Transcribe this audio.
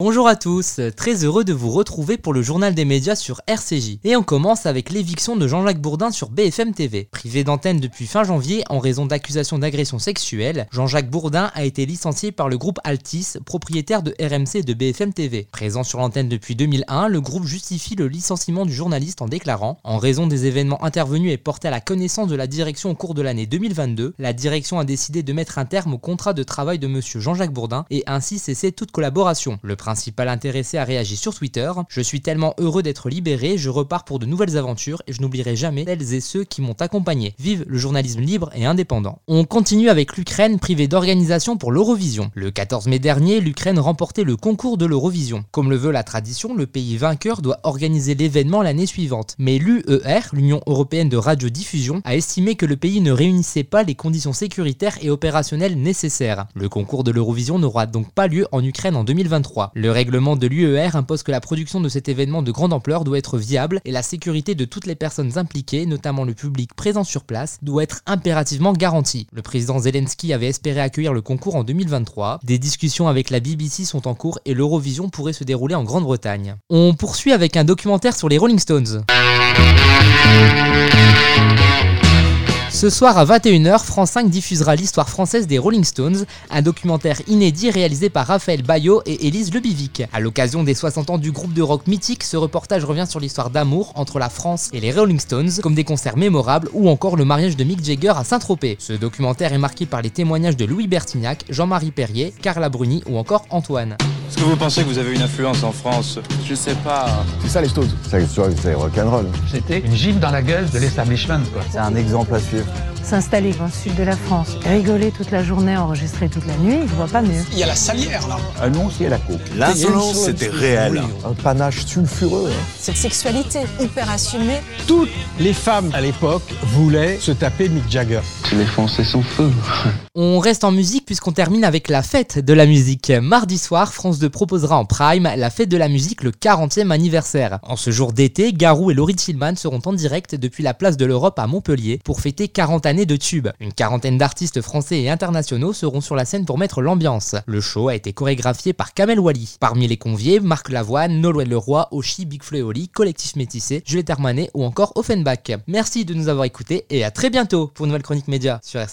Bonjour à tous, très heureux de vous retrouver pour le journal des médias sur RCJ. Et on commence avec l'éviction de Jean-Jacques Bourdin sur BFM TV. Privé d'antenne depuis fin janvier en raison d'accusations d'agression sexuelle, Jean-Jacques Bourdin a été licencié par le groupe Altis, propriétaire de RMC et de BFM TV. Présent sur l'antenne depuis 2001, le groupe justifie le licenciement du journaliste en déclarant En raison des événements intervenus et portés à la connaissance de la direction au cours de l'année 2022, la direction a décidé de mettre un terme au contrat de travail de monsieur Jean-Jacques Bourdin et ainsi cesser toute collaboration. Principal intéressé a réagi sur Twitter. Je suis tellement heureux d'être libéré, je repars pour de nouvelles aventures et je n'oublierai jamais celles et ceux qui m'ont accompagné. Vive le journalisme libre et indépendant. On continue avec l'Ukraine privée d'organisation pour l'Eurovision. Le 14 mai dernier, l'Ukraine remportait le concours de l'Eurovision. Comme le veut la tradition, le pays vainqueur doit organiser l'événement l'année suivante. Mais l'UER, l'Union européenne de radiodiffusion, a estimé que le pays ne réunissait pas les conditions sécuritaires et opérationnelles nécessaires. Le concours de l'Eurovision n'aura donc pas lieu en Ukraine en 2023. Le règlement de l'UER impose que la production de cet événement de grande ampleur doit être viable et la sécurité de toutes les personnes impliquées, notamment le public présent sur place, doit être impérativement garantie. Le président Zelensky avait espéré accueillir le concours en 2023. Des discussions avec la BBC sont en cours et l'Eurovision pourrait se dérouler en Grande-Bretagne. On poursuit avec un documentaire sur les Rolling Stones. Ce soir à 21h, France 5 diffusera l'histoire française des Rolling Stones, un documentaire inédit réalisé par Raphaël Bayot et Élise Lebivic. À l'occasion des 60 ans du groupe de rock mythique, ce reportage revient sur l'histoire d'amour entre la France et les Rolling Stones, comme des concerts mémorables ou encore le mariage de Mick Jagger à Saint-Tropez. Ce documentaire est marqué par les témoignages de Louis Bertignac, Jean-Marie Perrier, Carla Bruni ou encore Antoine. Est-ce que vous pensez que vous avez une influence en France Je sais pas. C'est ça les Stones. C'est c'est rock'n'roll. C'était une gifle dans la gueule de l'establishment. quoi. C'est un exemple à suivre. S'installer dans le sud de la France, rigoler toute la journée, enregistrer toute la nuit, je vois pas mieux. Il y a la salière là. Nom aussi à la coupe. L'insolence, c'était réel. Un panache sulfureux. hein. Cette sexualité hyper assumée, Toutes les femmes à l'époque voulaient se taper Mick Jagger. Les Français sont feux. On reste en musique puisqu'on termine avec la fête de la musique. Mardi soir, France 2 proposera en prime la fête de la musique le 40e anniversaire. En ce jour d'été, Garou et Laurie Tillman seront en direct depuis la place de l'Europe à Montpellier pour fêter 40 années de tube. Une quarantaine d'artistes français et internationaux seront sur la scène pour mettre l'ambiance. Le show a été chorégraphié par Kamel Wally. Parmi les conviés, Marc Lavoine, Nolwenn Leroy, Oshi, Big Flo et Oli, Collectif Métissé, Juliette Armanet ou encore Offenbach. Merci de nous avoir écoutés et à très bientôt pour une nouvelle chronique média sur RCJ.